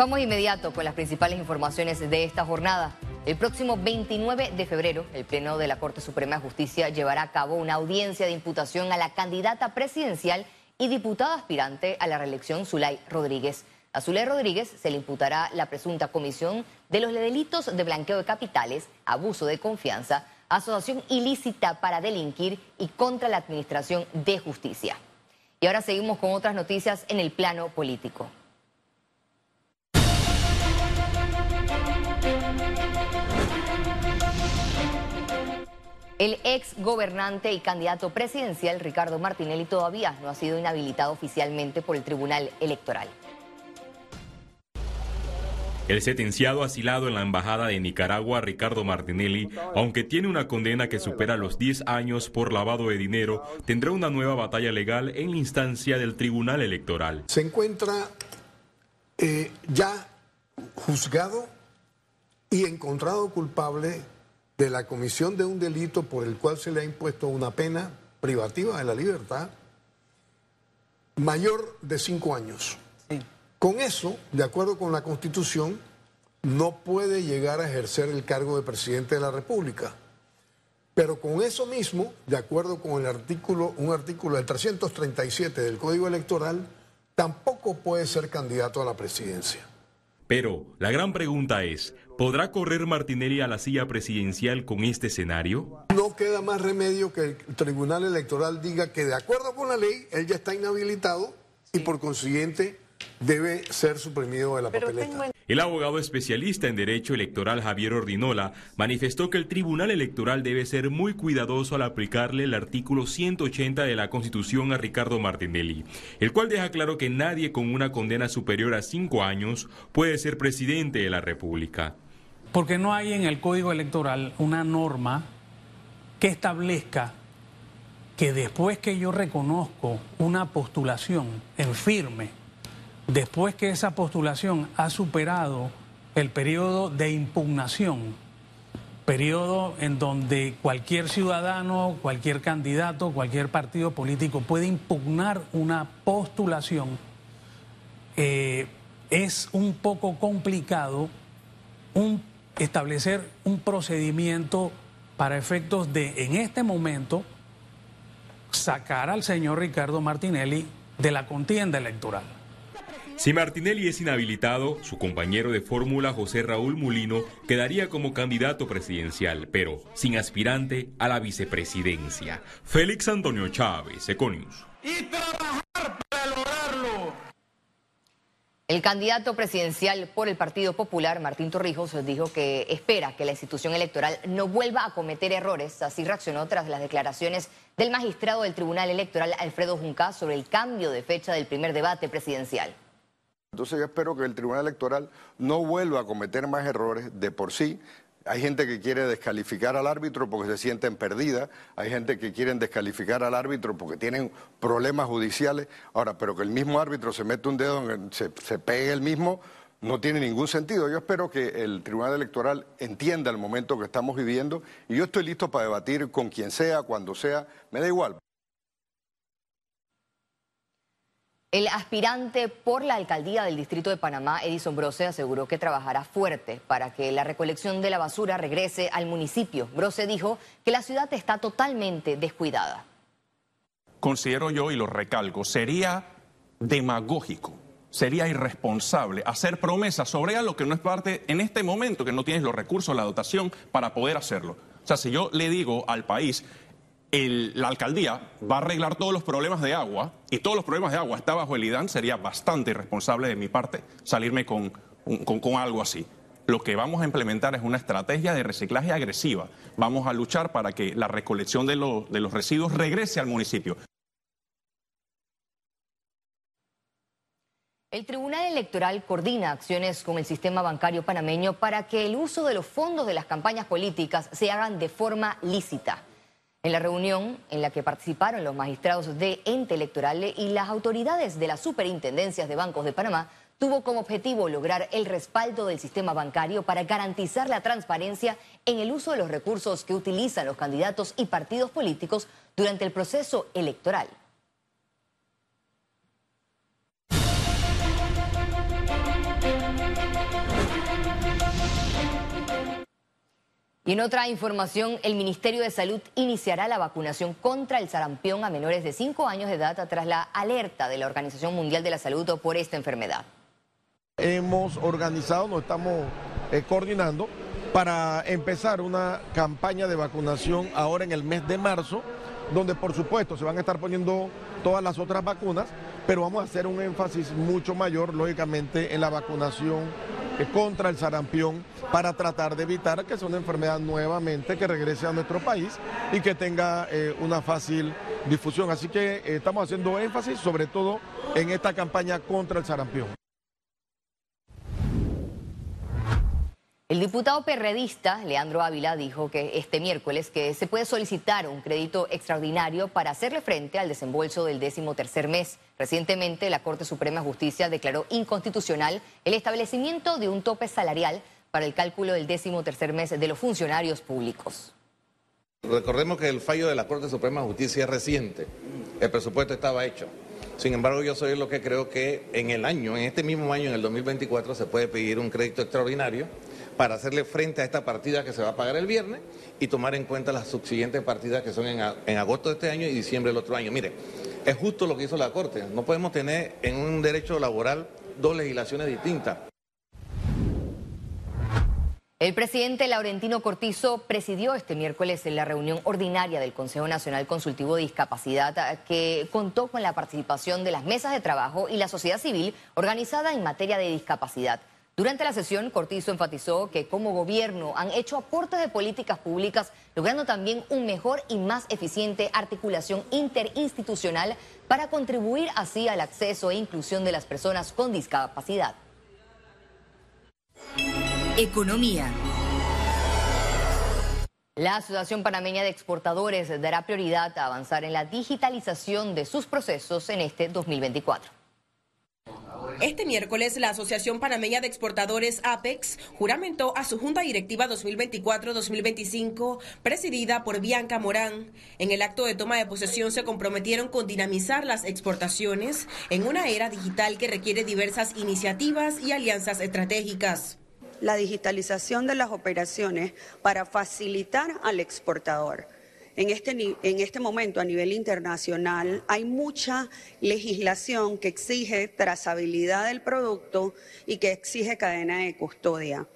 Vamos inmediato con las principales informaciones de esta jornada. El próximo 29 de febrero, el Pleno de la Corte Suprema de Justicia llevará a cabo una audiencia de imputación a la candidata presidencial y diputada aspirante a la reelección Zulay Rodríguez. A Zulay Rodríguez se le imputará la presunta comisión de los delitos de blanqueo de capitales, abuso de confianza, asociación ilícita para delinquir y contra la administración de justicia. Y ahora seguimos con otras noticias en el plano político. El ex gobernante y candidato presidencial Ricardo Martinelli todavía no ha sido inhabilitado oficialmente por el Tribunal Electoral. El sentenciado asilado en la Embajada de Nicaragua, Ricardo Martinelli, aunque tiene una condena que supera los 10 años por lavado de dinero, tendrá una nueva batalla legal en la instancia del Tribunal Electoral. Se encuentra eh, ya juzgado y encontrado culpable de la comisión de un delito por el cual se le ha impuesto una pena privativa de la libertad mayor de cinco años. Con eso, de acuerdo con la Constitución, no puede llegar a ejercer el cargo de presidente de la República. Pero con eso mismo, de acuerdo con el artículo, un artículo del 337 del Código Electoral, tampoco puede ser candidato a la presidencia. Pero la gran pregunta es, ¿podrá correr Martinelli a la silla presidencial con este escenario? No queda más remedio que el Tribunal Electoral diga que de acuerdo con la ley, él ya está inhabilitado y por consiguiente debe ser suprimido de la papeleta. El abogado especialista en derecho electoral Javier Ordinola manifestó que el Tribunal Electoral debe ser muy cuidadoso al aplicarle el artículo 180 de la Constitución a Ricardo Martinelli, el cual deja claro que nadie con una condena superior a cinco años puede ser presidente de la República. Porque no hay en el Código Electoral una norma que establezca que después que yo reconozco una postulación en firme, después que esa postulación ha superado el periodo de impugnación, periodo en donde cualquier ciudadano, cualquier candidato, cualquier partido político puede impugnar una postulación, eh, es un poco complicado establecer un procedimiento para efectos de, en este momento, sacar al señor Ricardo Martinelli de la contienda electoral. Si Martinelli es inhabilitado, su compañero de fórmula José Raúl Mulino quedaría como candidato presidencial, pero sin aspirante a la vicepresidencia. Félix Antonio Chávez, Econius. Y trabajar para lograrlo. El candidato presidencial por el Partido Popular, Martín Torrijos, dijo que espera que la institución electoral no vuelva a cometer errores. Así reaccionó tras las declaraciones del magistrado del Tribunal Electoral, Alfredo Junca, sobre el cambio de fecha del primer debate presidencial. Entonces yo espero que el Tribunal Electoral no vuelva a cometer más errores de por sí. Hay gente que quiere descalificar al árbitro porque se sienten perdidas, hay gente que quiere descalificar al árbitro porque tienen problemas judiciales. Ahora, pero que el mismo árbitro se mete un dedo, en se, se pegue el mismo, no tiene ningún sentido. Yo espero que el Tribunal Electoral entienda el momento que estamos viviendo y yo estoy listo para debatir con quien sea, cuando sea, me da igual. El aspirante por la alcaldía del Distrito de Panamá, Edison Brose, aseguró que trabajará fuerte para que la recolección de la basura regrese al municipio. Brose dijo que la ciudad está totalmente descuidada. Considero yo, y lo recalco, sería demagógico, sería irresponsable hacer promesas sobre algo que no es parte en este momento, que no tienes los recursos, la dotación para poder hacerlo. O sea, si yo le digo al país, la alcaldía va a arreglar todos los problemas de agua y todos los problemas de agua está bajo el IDAN, sería bastante irresponsable de mi parte salirme con, con, algo así. Lo que vamos a implementar es una estrategia de reciclaje agresiva. Vamos a luchar para que la recolección de, de los residuos regrese al municipio. El Tribunal Electoral coordina acciones con el sistema bancario panameño para que el uso de los fondos de las campañas políticas se hagan de forma lícita. En la reunión en la que participaron los magistrados de ente electoral y las autoridades de las superintendencias de bancos de Panamá, tuvo como objetivo lograr el respaldo del sistema bancario para garantizar la transparencia en el uso de los recursos que utilizan los candidatos y partidos políticos durante el proceso electoral. Y en otra información, el Ministerio de Salud iniciará la vacunación contra el sarampión a menores de 5 años de edad tras la alerta de la Organización Mundial de la Salud por esta enfermedad. Hemos organizado, nos estamos eh, coordinando para empezar una campaña de vacunación ahora en el mes de marzo, donde por supuesto se van a estar poniendo todas las otras vacunas, pero vamos a hacer un énfasis mucho mayor, lógicamente, en la vacunación contra el sarampión para tratar de evitar que sea una enfermedad nuevamente que regrese a nuestro país y que tenga eh, una fácil difusión. Así que eh, estamos haciendo énfasis sobre todo en esta campaña contra el sarampión. El diputado perredista Leandro Ávila dijo que este miércoles que se puede solicitar un crédito extraordinario para hacerle frente al desembolso del décimo tercer mes. Recientemente la Corte Suprema de Justicia declaró inconstitucional el establecimiento de un tope salarial para el cálculo del décimo tercer mes de los funcionarios públicos. Recordemos que el fallo de la Corte Suprema de Justicia es reciente. El presupuesto estaba hecho. Sin embargo, yo soy lo que creo que en el año, en este mismo año, en el 2024, se puede pedir un crédito extraordinario para hacerle frente a esta partida que se va a pagar el viernes y tomar en cuenta las subsiguientes partidas que son en, agosto de este año y diciembre del otro año. Mire, es justo lo que hizo la Corte. No podemos tener en un derecho laboral dos legislaciones distintas. El presidente Laurentino Cortizo presidió este miércoles en la reunión ordinaria del Consejo Nacional Consultivo de Discapacidad que contó con la participación de las mesas de trabajo y la sociedad civil organizada en materia de discapacidad. Durante la sesión, Cortizo enfatizó que como gobierno han hecho aportes de políticas públicas, logrando también un mejor y más eficiente articulación interinstitucional para contribuir así al acceso e inclusión de las personas con discapacidad. Economía. La Asociación Panameña de Exportadores dará prioridad a avanzar en la digitalización de sus procesos en este 2024. Este miércoles, la Asociación Panameña de Exportadores APEX juramentó a su Junta Directiva 2024-2025, presidida por Bianca Morán. En el acto de toma de posesión se comprometieron con dinamizar las exportaciones en una era digital que requiere diversas iniciativas y alianzas estratégicas. La digitalización de las operaciones para facilitar al exportador en este, en este momento a nivel internacional hay mucha legislación que exige trazabilidad del producto y que exige cadena de custodia.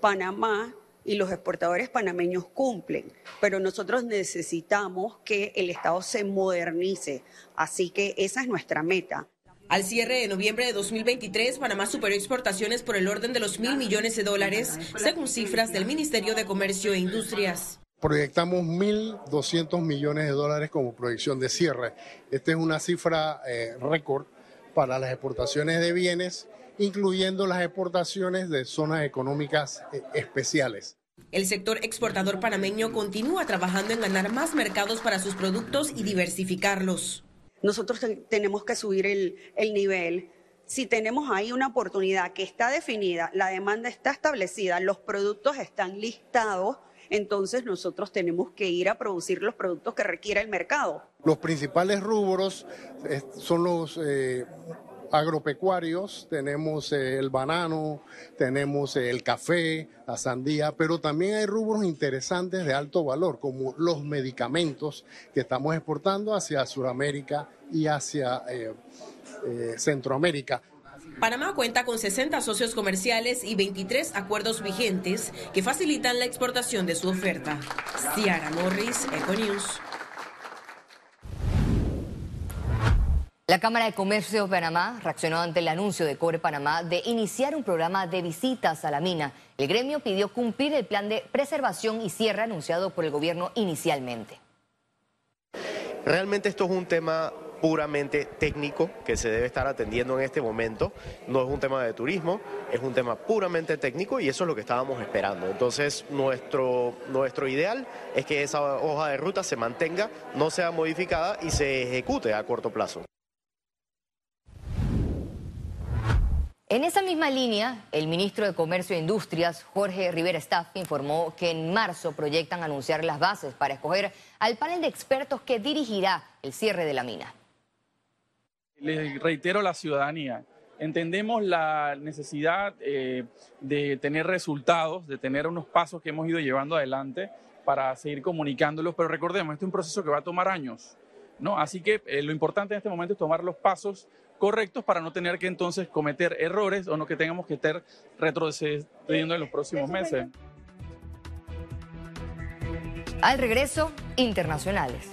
Panamá y los exportadores panameños cumplen, pero nosotros necesitamos que el Estado se modernice, así que esa es nuestra meta. Al cierre de noviembre de 2023, Panamá superó exportaciones por el orden de los mil millones de dólares, según cifras del Ministerio de Comercio e Industrias. Proyectamos 1.200 millones de dólares como proyección de cierre. Esta es una cifra eh, récord para las exportaciones de bienes, incluyendo las exportaciones de zonas económicas eh, especiales. El sector exportador panameño continúa trabajando en ganar más mercados para sus productos y diversificarlos. Nosotros tenemos que subir el, el nivel si tenemos ahí una oportunidad que está definida, la demanda está establecida, los productos están listados, entonces nosotros tenemos que ir a producir los productos que requiere el mercado. Los principales rubros eh, son los eh, agropecuarios, tenemos eh, el banano, tenemos el café, la sandía, pero también hay rubros interesantes de alto valor, como los medicamentos que estamos exportando hacia Sudamérica y hacia Centroamérica. Panamá cuenta con 60 socios comerciales y 23 acuerdos vigentes que facilitan la exportación de su oferta. Ciara Morris, Econews. La Cámara de Comercio de Panamá reaccionó ante el anuncio de Cobre Panamá de iniciar un programa de visitas a la mina. El gremio pidió cumplir el plan de preservación y cierre anunciado por el gobierno inicialmente. Realmente esto es un tema puramente técnico que se debe estar atendiendo en este momento. No es un tema de turismo, es un tema puramente técnico y eso es lo que estábamos esperando. Entonces, nuestro, nuestro ideal es que esa hoja de ruta se mantenga, no sea modificada y se ejecute a corto plazo. En esa misma línea, el ministro de Comercio e Industrias, Jorge Rivera Staff, informó que en marzo proyectan anunciar las bases para escoger al panel de expertos que dirigirá el cierre de la mina. Les reitero a la ciudadanía entendemos la necesidad eh, de tener resultados, de tener unos pasos que hemos ido llevando adelante para seguir comunicándolos, pero recordemos, este es un proceso que va a tomar años, ¿no? Así que eh, lo importante en este momento es tomar los pasos correctos para no tener que entonces cometer errores o no que tengamos que estar retrocediendo en los próximos meses. Al regreso, internacionales.